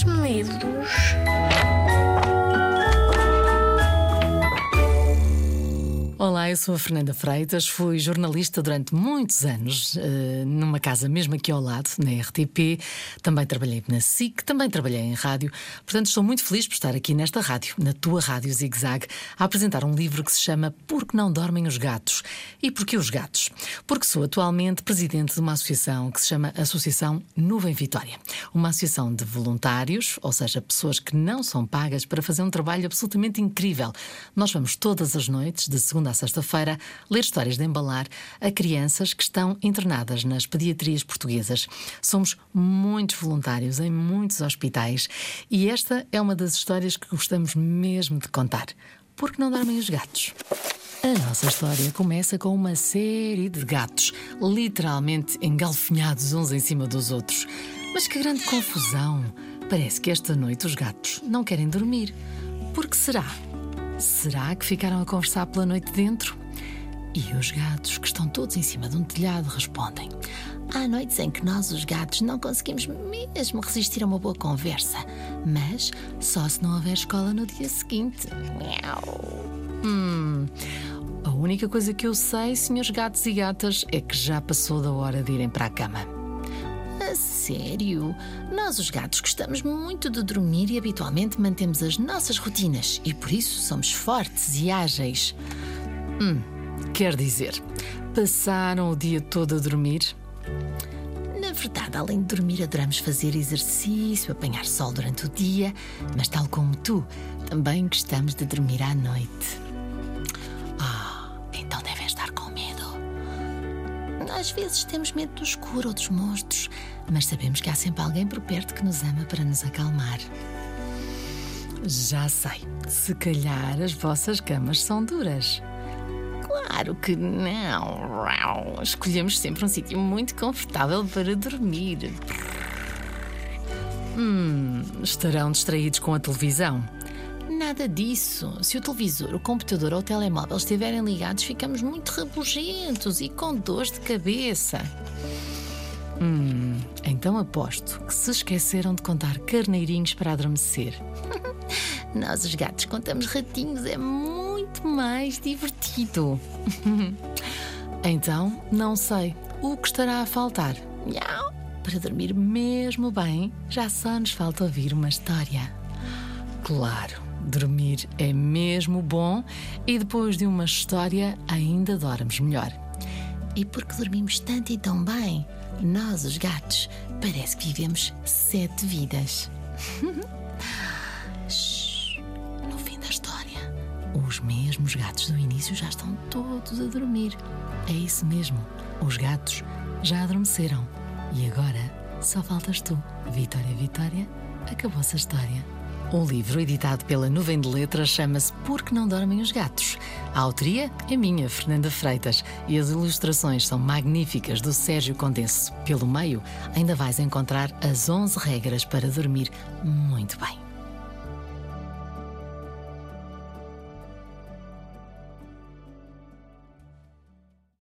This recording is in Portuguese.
Dás-me livros? Eu sou a Fernanda Freitas, fui jornalista durante muitos anos, eh, numa casa mesmo aqui ao lado, na RTP. Também trabalhei na SIC, também trabalhei em rádio. Portanto, estou muito feliz por estar aqui nesta rádio, na tua Rádio Zig Zag, a apresentar um livro que se chama Por que não dormem os gatos? E porquê os gatos? Porque sou atualmente presidente de uma associação que se chama Associação Nuvem Vitória. Uma associação de voluntários, ou seja, pessoas que não são pagas para fazer um trabalho absolutamente incrível. Nós vamos todas as noites, de segunda à sexta-feira, ler histórias de embalar a crianças que estão internadas nas pediatrias portuguesas. Somos muitos voluntários em muitos hospitais e esta é uma das histórias que gostamos mesmo de contar. Porque não dormem os gatos? A nossa história começa com uma série de gatos, literalmente engalfinhados uns em cima dos outros. Mas que grande confusão! Parece que esta noite os gatos não querem dormir. Por que será? Será que ficaram a conversar pela noite dentro? E os gatos, que estão todos em cima de um telhado, respondem: Há noites em que nós, os gatos, não conseguimos mesmo resistir a uma boa conversa, mas só se não houver escola no dia seguinte. Miau. Hum. A única coisa que eu sei, senhores gatos e gatas, é que já passou da hora de irem para a cama. Sério? Nós, os gatos, gostamos muito de dormir e habitualmente mantemos as nossas rotinas e por isso somos fortes e ágeis. Hum, quer dizer, passaram o dia todo a dormir? Na verdade, além de dormir, adoramos fazer exercício, apanhar sol durante o dia, mas, tal como tu, também gostamos de dormir à noite. Às vezes temos medo do escuro ou dos monstros, mas sabemos que há sempre alguém por perto que nos ama para nos acalmar. Já sei, se calhar as vossas camas são duras. Claro que não. Escolhemos sempre um sítio muito confortável para dormir. Hum, estarão distraídos com a televisão? Nada disso. Se o televisor, o computador ou o telemóvel estiverem ligados, ficamos muito rabugentos e com dores de cabeça. Hum, então aposto que se esqueceram de contar carneirinhos para adormecer. Nós, os gatos, contamos ratinhos, é muito mais divertido. então, não sei o que estará a faltar. Miau! Para dormir mesmo bem, já só nos falta ouvir uma história. Claro, dormir é mesmo bom e depois de uma história ainda dormes melhor. E porque dormimos tanto e tão bem, nós, os gatos, parece que vivemos sete vidas. Shhh, no fim da história, os mesmos gatos do início já estão todos a dormir. É isso mesmo, os gatos já adormeceram. E agora só faltas tu. Vitória, Vitória, acabou-se a história. O livro, editado pela Nuvem de Letras, chama-se Por que não dormem os gatos? A autoria é minha, Fernanda Freitas, e as ilustrações são magníficas do Sérgio Condense. Pelo meio, ainda vais encontrar as 11 regras para dormir muito bem.